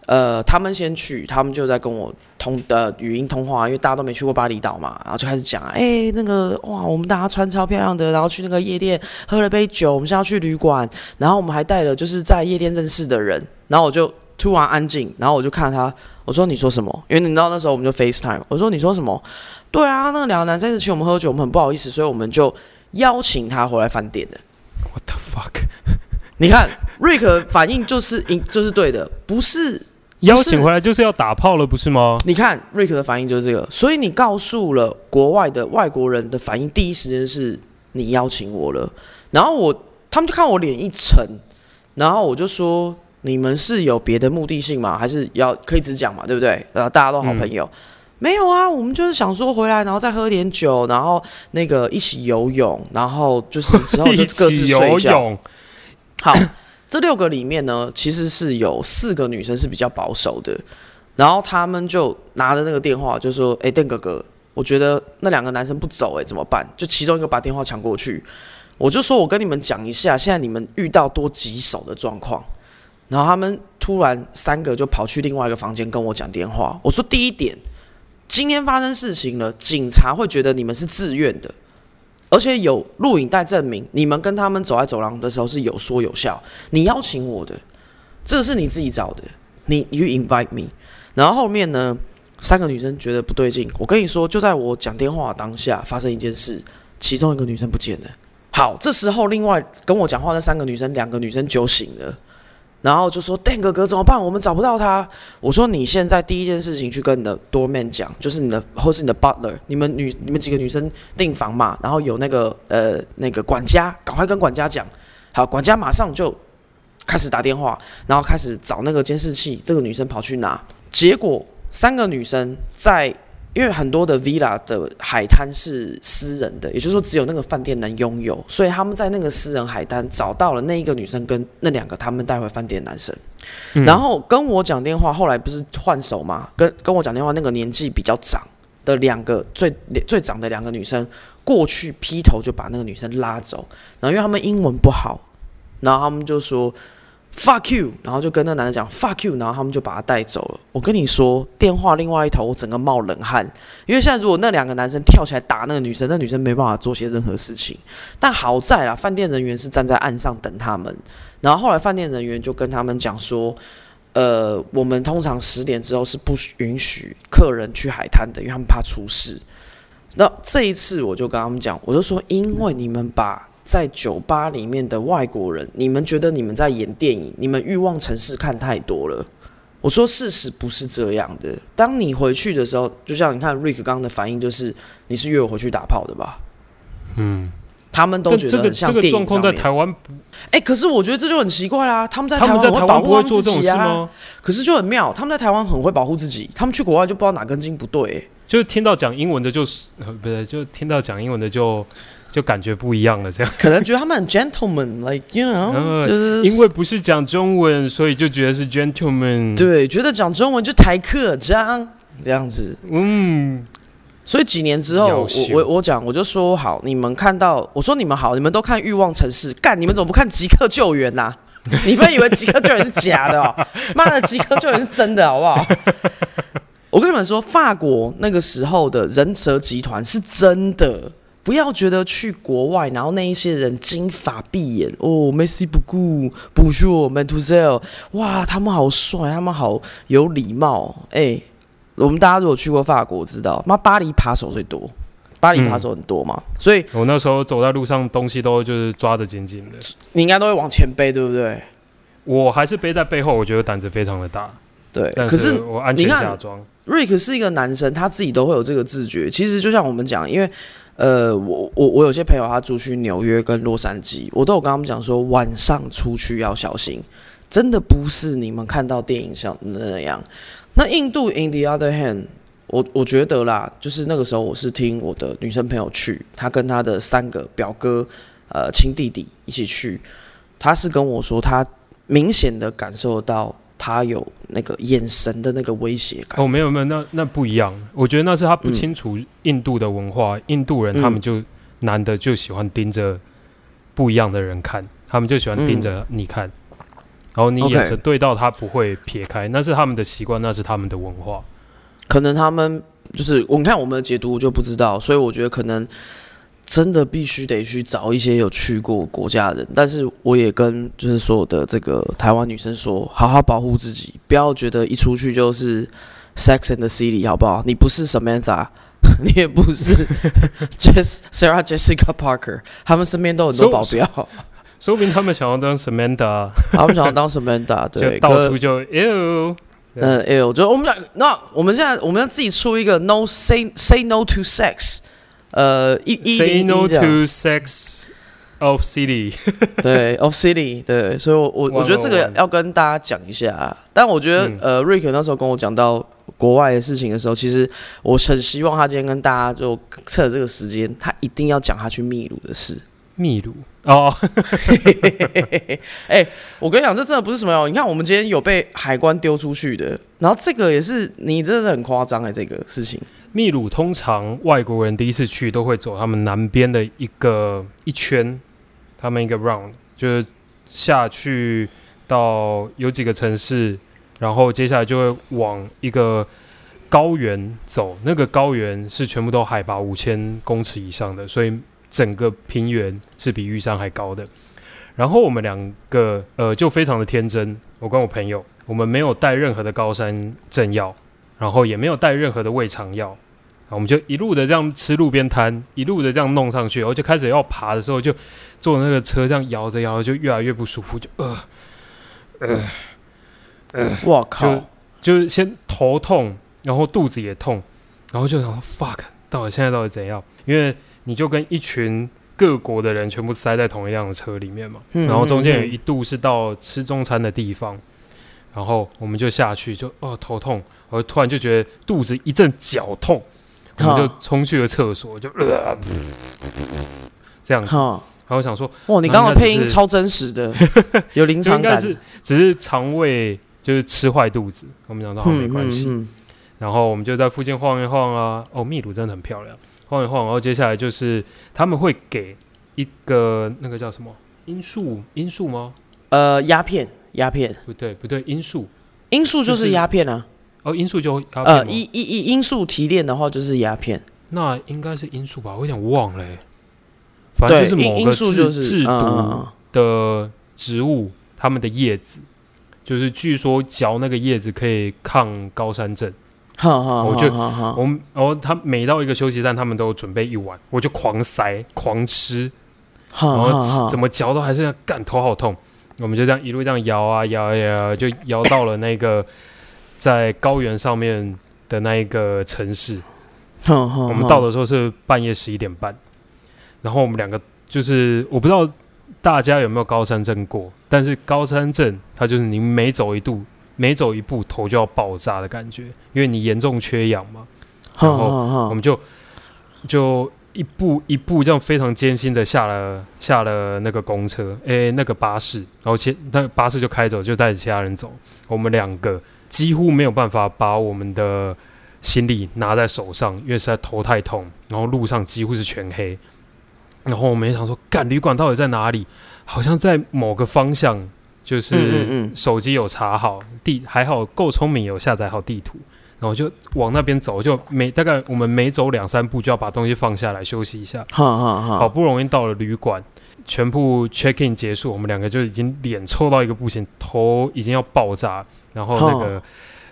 呃他们先去，他们就在跟我通呃语音通话，因为大家都没去过巴厘岛嘛，然后就开始讲，哎、那个哇，我们大家穿超漂亮的，然后去那个夜店喝了杯酒，我们现在要去旅馆，然后我们还带了就是在夜店认识的人，然后我就突然安静，然后我就看他，我说你说什么？因为你知道那时候我们就 FaceTime，我说你说什么？对啊，那两个男生一直请我们喝酒，我们很不好意思，所以我们就邀请他回来饭店的。What the fuck？你看瑞克反应就是应就是对的，*laughs* 不是？邀请回来就是要打炮了，不是吗？你看瑞克的反应就是这个，所以你告诉了国外的外国人的反应，第一时间是你邀请我了，然后我他们就看我脸一沉，然后我就说你们是有别的目的性吗？还是要可以只讲嘛，对不对？然后，大家都好朋友。没有啊，我们就是想说回来，然后再喝点酒，然后那个一起游泳，然后就是之后就一各自起睡觉。*laughs* 游泳，好，这六个里面呢，其实是有四个女生是比较保守的，然后他们就拿着那个电话就说：“哎、邓哥哥，我觉得那两个男生不走、哎，怎么办？”就其中一个把电话抢过去，我就说：“我跟你们讲一下，现在你们遇到多棘手的状况。”然后他们突然三个就跑去另外一个房间跟我讲电话。我说：“第一点，今天发生事情了，警察会觉得你们是自愿的。”而且有录影带证明，你们跟他们走在走廊的时候是有说有笑。你邀请我的，这个是你自己找的，你 you invite me。然后后面呢，三个女生觉得不对劲。我跟你说，就在我讲电话当下，发生一件事，其中一个女生不见了。好，这时候另外跟我讲话那三个女生，两个女生酒醒了，然后就说：“Dan 哥哥怎么办？我们找不到他。”我说：“你现在第一件事情去跟你的 doorman 讲，就是你的或是你的 butler，你们女你们几个女生订房嘛，然后有那个呃那个管家，赶快跟管家讲。好，管家马上就开始打电话，然后开始找那个监视器，这个女生跑去拿，结果三个女生在。因为很多的 villa 的海滩是私人的，也就是说只有那个饭店能拥有，所以他们在那个私人海滩找到了那一个女生跟那两个他们带回饭店的男生。嗯然后跟我讲电话，后来不是换手嘛？跟跟我讲电话那个年纪比较长的两个最最长的两个女生过去劈头就把那个女生拉走，然后因为他们英文不好，然后他们就说 fuck you，然后就跟那男的讲 fuck you，然后他们就把他带走了。我跟你说，电话另外一头我整个冒冷汗，因为现在如果那两个男生跳起来打那个女生，那女生没办法做些任何事情。但好在啦，饭店人员是站在岸上等他们，然后后来饭店人员就跟他们讲说，呃，我们通常十点之后是不允许客人去海滩的，因为他们怕出事。那这一次我就跟他们讲，我就说，因为你们把在酒吧里面的外国人，你们觉得你们在演电影，你们欲望城市看太多了。我说事实不是这样的。当你回去的时候，就像你看 Rick 刚刚的反应，就是你是约我回去打炮的吧？嗯，他们都觉得很像这个状况在台湾，哎、可是我觉得这就很奇怪啦。他们在台湾会做这种事自己啊，吗？可是就很妙，他们在台湾很会保护自己，他们去国外就不知道哪根筋不对、欸就是听到讲英文的就是，呃不对，就听到讲英文的就就感觉不一样了，这样。可能觉得他们很 gentleman，like you know，、呃就是因为不是讲中文，所以就觉得是 gentleman。，对，觉得讲中文就台客章这样子。嗯，所以几年之后，我我我讲，我就说好，你们看到，我说你们好，你们都看《欲望城市》，干，你们怎么不看《即刻救援》呐？你们以为《即刻救援》是假的哦？妈的，《即刻救援》是真的，好不好？我跟你们说，法国那个时候的人蛇集团是真的。不要觉得去国外，然后那一些人金发碧眼哦，Messi 不顾不说 m a n t u s e l 哇，他们好帅，他们好有礼貌，哎、我们大家如果去过法国，知道妈巴黎扒手最多，巴黎扒手很多嘛，所以我那时候走在路上，东西都就是抓得紧紧的。你应该都会往前背，对不对？我还是背在背后，我觉得胆子非常的大，对。可是我安全你看下装。瑞克是一个男生，他自己都会有这个自觉。其实就像我们讲，因为呃，我我我有些朋友他住去纽约跟洛杉矶，我都有跟他们讲说，晚上出去要小心，真的不是你们看到电影上那样。那印度，in the other hand，我我觉得啦，就是那个时候我是听我的女生朋友去，她跟她的三个表哥、呃亲弟弟一起去，她是跟我说，她明显的感受到他有那个眼神的那个威胁感。哦，没有没有，那那不一样。我觉得那是他不清楚印度的文化，印度人嗯他们就男的就喜欢盯着不一样的人看，他们就喜欢盯着你看，然后你眼神对到他不会撇开，那是他们的习惯，那是他们的文化。可能他们就是我们看我们的解读就不知道，所以我觉得可能真的必须得去找一些有去过国家的人。但是我也跟就是所有的这个台湾女生说，好好保护自己，不要觉得一出去就是 Sex and the City，好不好？你不是 Samantha。*laughs* 你也不是 *laughs* Jess Sarah Jessica Parker，他们身边都有很多保镖，说不定他们想要当 Samantha，他们想要当 Samantha，就 *laughs* 对，到处就哟。嗯，哎呦，就我们俩，那我们现在我们要自己出一个 no say say no to sex，呃，一一 Say no to sex of city。*laughs* 对 of city，对，所以我我我觉得这个要跟大家讲一下。但我觉得，嗯呃，Rick 那时候跟我讲到国外的事情的时候，其实我很希望他今天跟大家就趁着这个时间，他一定要讲他去秘鲁的事。秘鲁哦，*laughs* 哎、我跟你讲，这真的不是什么哦。你看，我们今天有被海关丢出去的，然后这个也是你真的很夸张哎，这个事情。秘鲁通常外国人第一次去都会走他们南边的一个一圈，他们一个 round 就是下去到有几个城市，然后接下来就会往一个高原走，那个高原是全部都海拔五千公尺以上的，所以整个平原是比玉山还高的。然后我们两个呃就非常的天真，我跟我朋友，我们没有带任何的高山镇药，然后也没有带任何的胃肠药，我们就一路的这样吃路边摊，一路的这样弄上去，然后就开始要爬的时候，就坐那个车这样摇着摇着，就越来越不舒服，就呃呃，我靠！就是先头痛，然后肚子也痛，然后就想说 fuck，到底现在到底怎样？因为你就跟一群各国的人全部塞在同一辆车里面嘛，嗯然后中间有一度是到吃中餐的地方，然后我们就下去就哦头痛，我突然就觉得肚子一阵绞痛，我们就冲去了厕所，就、呃、这样子，然后我想说哇，你刚刚配音超真实的，*laughs* 有临场感，应该是只是肠胃就是吃坏肚子，我们想说好没关系，嗯嗯。然后我们就在附近晃一晃啊，哦，秘鲁真的很漂亮，晃一晃，然后接下来就是他们会给一个那个叫什么？罂粟？罂粟吗？呃，鸦片，鸦片，不对不对，罂粟。罂粟就就是是鸦片啊。哦，罂粟就鸦片呃，吗一一一罂粟提炼的话就是鸦片。那应该是罂粟吧，我有点忘了欸。反正对，就是某个罂罂粟就是制制嗯嗯毒嗯的植物，它们的叶子，就是据说嚼那个叶子可以抗高山症。我就我们，然后他每到一个休息站，他们都准备一碗，我就狂塞狂吃，哈然后怎么嚼都还是干头好痛。我们就这样一路这样摇啊摇啊摇啊，就摇到了那个在高原上面的那一个城市。我们到的时候是半夜十一点半，然后我们两个就是我不知道大家有没有高山症过，但是高山症它就是你每走一度每走一步头就要爆炸的感觉，因为你严重缺氧嘛。然后我们就就一步一步这样非常艰辛的下了下了那个公车，诶、那个巴士，然后其那个巴士就开走，就带着其他人走。我们两个几乎没有办法把我们的行李拿在手上，因为实在头太痛，然后路上几乎是全黑。然后我们也想说，干旅馆到底在哪里？好像在某个方向，就是手机有查好地，还好够聪明，有下载好地图。然后就往那边走，就每大概我们每走两三步就要把东西放下来休息一下。好好好，好不容易到了旅馆，全部 check in 结束，我们两个就已经脸臭到一个不行，头已经要爆炸。然后那个、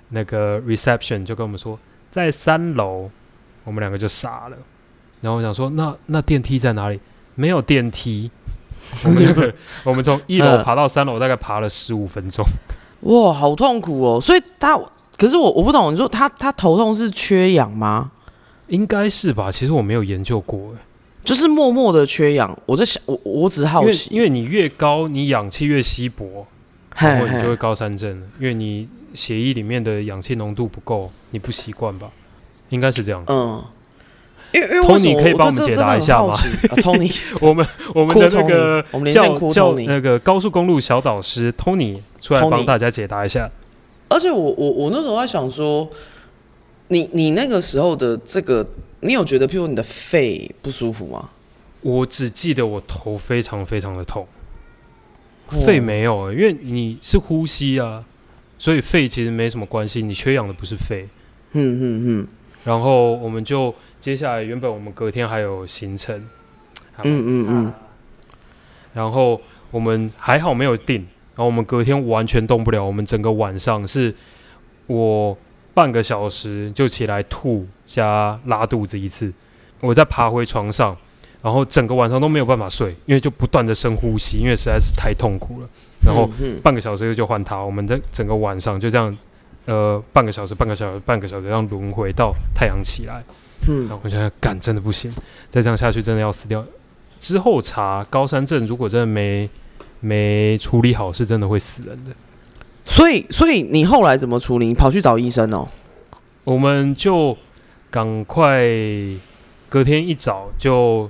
那个 reception 就跟我们说在三楼，我们两个就傻了。然后我想说，那那电梯在哪里？没有电梯。*laughs* 我们那个我们从一楼嗯爬到三楼，大概爬了十五分钟。哇，好痛苦哦。所以他，可是我我不懂，你说他他头痛是缺氧吗？应该是吧？其实我没有研究过，欸就是默默的缺氧。我在想，我我只是好因为奇，因为你越高，你氧气越稀薄，嘿然后你就会高山症了，因为你血液里面的氧气浓度不够，你不习惯吧？应该是这样子。嗯。因为因为为什 Tony 可以帮我们解答一下吗这真的很好奇啊，Tony，*laughs* 我们我们的那个我们连线叫哭叫那个高速公路小导师 Tony 出来帮大家解答一下。而且我我我那时候在想说，你你那个时候的这个，你有觉得譬如你的肺不舒服吗？我只记得我头非常非常的痛，肺哦没有、欸，因为你是呼吸啊，所以肺其实没什么关系，你缺氧的不是肺。嗯嗯嗯。然后我们就接下来原本我们隔天还有行程，嗯嗯嗯，然后我们还好没有定，然后我们隔天完全动不了，我们整个晚上是我半个小时就起来吐加拉肚子一次，我再爬回床上，然后整个晚上都没有办法睡，因为就不断的深呼吸，因为实在是太痛苦了。然后半个小时就换他，我们的整个晚上就这样，呃，半个小时、半个小时、半个小时这样轮回到太阳起来。嗯然后我觉得干真的不行，再这样下去真的要死掉。之后查高山症，如果真的没没处理好，是真的会死人的。所以所以你后来怎么处理？你跑去找医生哦？我们就赶快隔天一早就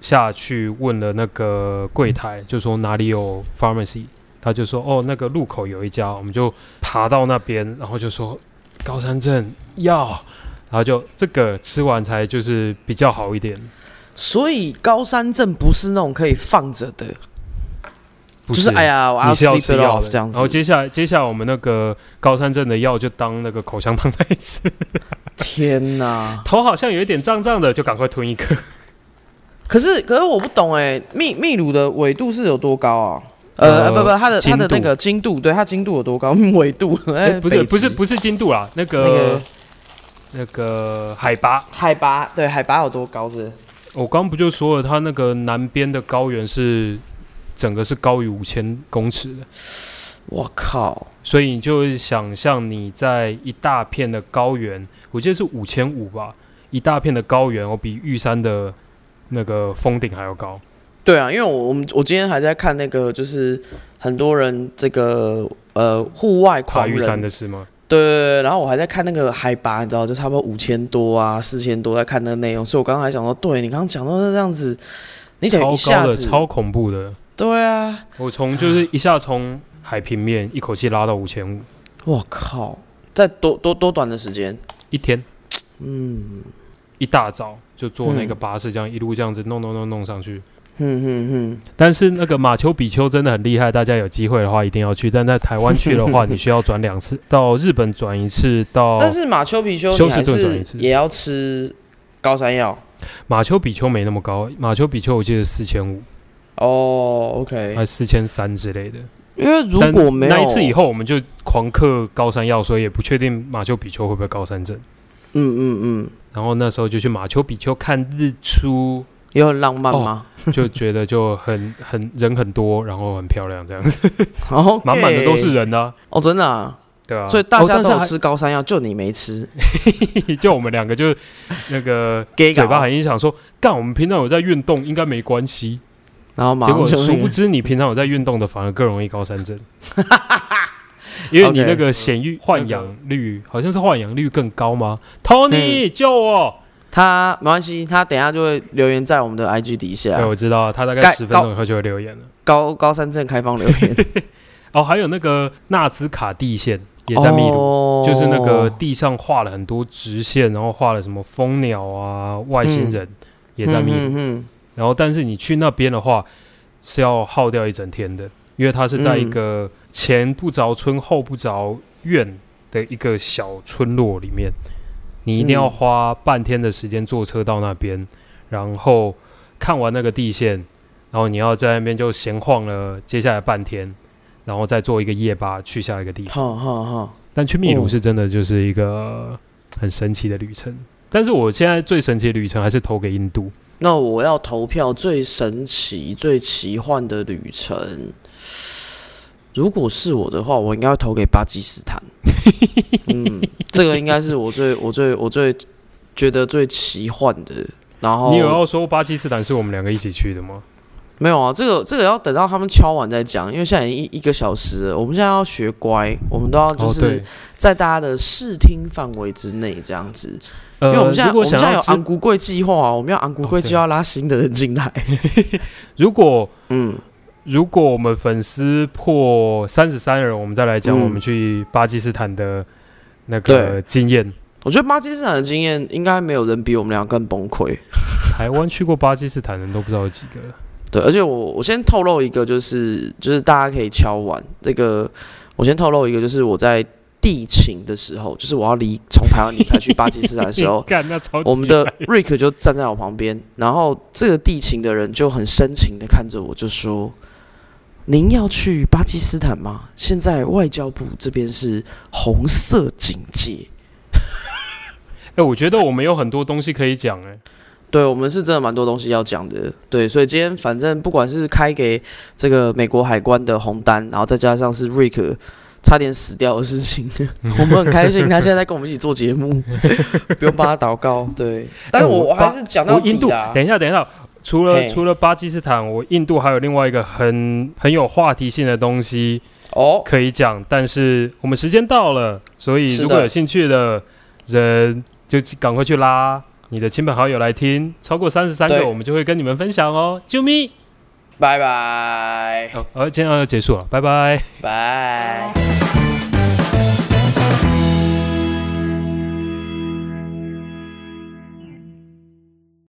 下去问了那个柜台，就说哪里有 pharmacy，他就说哦那个路口有一家，我们就爬到那边，然后就说高山症药，然后就这个吃完才就是比较好一点。所以高山症不是那种可以放着的，不就是哎呀，我你是要吃的，这样子。然后接下来接下来我们那个高山症的药就当那个口香糖在吃，天哪！*laughs* 头好像有一点胀胀的，就赶快吞一颗。可是可是我不懂哎，秘秘鲁的纬度是有多高啊？呃，呃不不，它的它的那个精度，对它精度有多高？纬度哎、*laughs* 哎，不是不是不是精度啦，那那个个那个海拔，海拔，对海拔有多高是？我刚不就说了，它那个南边的高原是整个是高于五千公尺的，我靠！所以你就想象你在一大片的高原，我记得是五千五吧，一大片的高原，哦，比玉山的那个封顶还要高。对啊，因为我我们我今天还在看那个，就是很多人这个呃户外爬玉山的是吗？对对对，然后我还在看那个海拔，你知道，就差不多五千多啊，四千多，在看那个内容，所以我刚刚还想说，对你刚刚讲到那这样子，你等一下子，超恐怖的。对啊，我从就是一下从海平面一口气拉到五千五，我靠，在多多多短的时间，一天嗯，一大早就坐那个嗯巴士，这样一路这样子弄弄弄弄上去。嗯嗯嗯，但是那个马丘比丘真的很厉害，大家有机会的话一定要去。但在台湾去的话，*laughs* 你需要转两次，到日本转一次，到但是马丘比丘休斯你还顿转一次是也要吃高山药马丘比丘没那么高，马丘比丘我记得四千五，哦，OK，还四千三之类的。因为如果没有那一次以，后，我们就狂嗑高山药，所以也不确定马丘比丘会不会高山症。嗯嗯嗯，然后那时候就去马丘比丘看日出，也很浪漫吗？就觉得就很很人很多，然后很漂亮，这样子，*laughs* 然后满满的都是人啊，哦，真的啊，对啊。所以大家都有哦但是还吃高山药，就你没吃，*laughs* 就我们两个就那个嘴巴很硬想说，干，我们平常有在运动，应该没关系。然后马结果殊不知，你平常有在运动的，反而更容易高山症，*laughs* 因为你那个显育换氧率好像是换氧率更高吗？Tony 救我！他没关系，他等一下就会留言在我们的 IG 底下对，，我知道，他大概十分钟以后就会留言了。高高山镇开放留言，*laughs* 哦，还有那个纳兹卡地线也在秘鲁。鲁就是那个地上画了很多直线，然后画了什么蜂鸟啊、外星人，也在秘鲁。嗯嗯然后，但是你去那边的话，是要耗掉一整天的，因为它是在一个前不着村后不着院的一个小村落里面，你一定要嗯花半天的时间坐车到那边，然后看完那个地线，然后你要在那边就闲晃了接下来半天，然后再坐一个夜巴去下一个地方。好好好，但去秘鲁哦是真的就是一个很神奇的旅程。但是我现在最神奇的旅程还是投给印度。那我要投票最神奇、最奇幻的旅程。如果是我的话，我应该会投给巴基斯坦。*laughs* 嗯，这个应该是我最、我最、我最觉得最奇幻的。然后你有要说巴基斯坦是我们两个一起去的吗？没有啊？这个这个要等到他们敲完再讲，因为现在已经一一个小时了。我们现在要学乖，我们都要就哦，是，在大家的视听范围之内这样子。因为我呃，们现在我们现在有昂古贵计划啊，我们要昂古贵计划拉新的人进来。*laughs* 如果嗯，如果我们粉丝破三十三人，我们再来讲嗯我们去巴基斯坦的那个经验。我觉得巴基斯坦的经验应该没有人比我们俩更崩溃。台湾去过巴基斯坦的人都不知道有几个。对，而且我我先透露一个，就是就是大家可以敲完这个，我先透露一个，就是我在地勤的时候，就是我要离从台湾离开去巴基斯坦的时候，*laughs* 我们的白 Rick 就站在我旁边，然后这个地勤的人就很深情的看着我，就说：“您要去巴基斯坦吗？现在外交部这边是红色警戒。*laughs* 哎、我觉得我们有很多东西可以讲哎、”对我们是真的蛮多东西要讲的，对，所以今天反正不管是开给这个美国海关的红单，然后再加上是 Rick 差点死掉的事情，*laughs* 我们很开心，他现在在跟我们一起做节目，*laughs* 不用帮他祷告，对。但是我我还是讲到我印度底啦，等一下，等一下，除了除了巴基斯坦，我印度还有另外一个很很有话题性的东西哦，可以讲，但是我们时间到了，所以如果有兴趣的人，就赶快去拉你的亲朋好友来听，超过三十三个，我们就会跟你们分享哦。啾咪，拜拜。好，好，今天要结束了，拜拜。拜。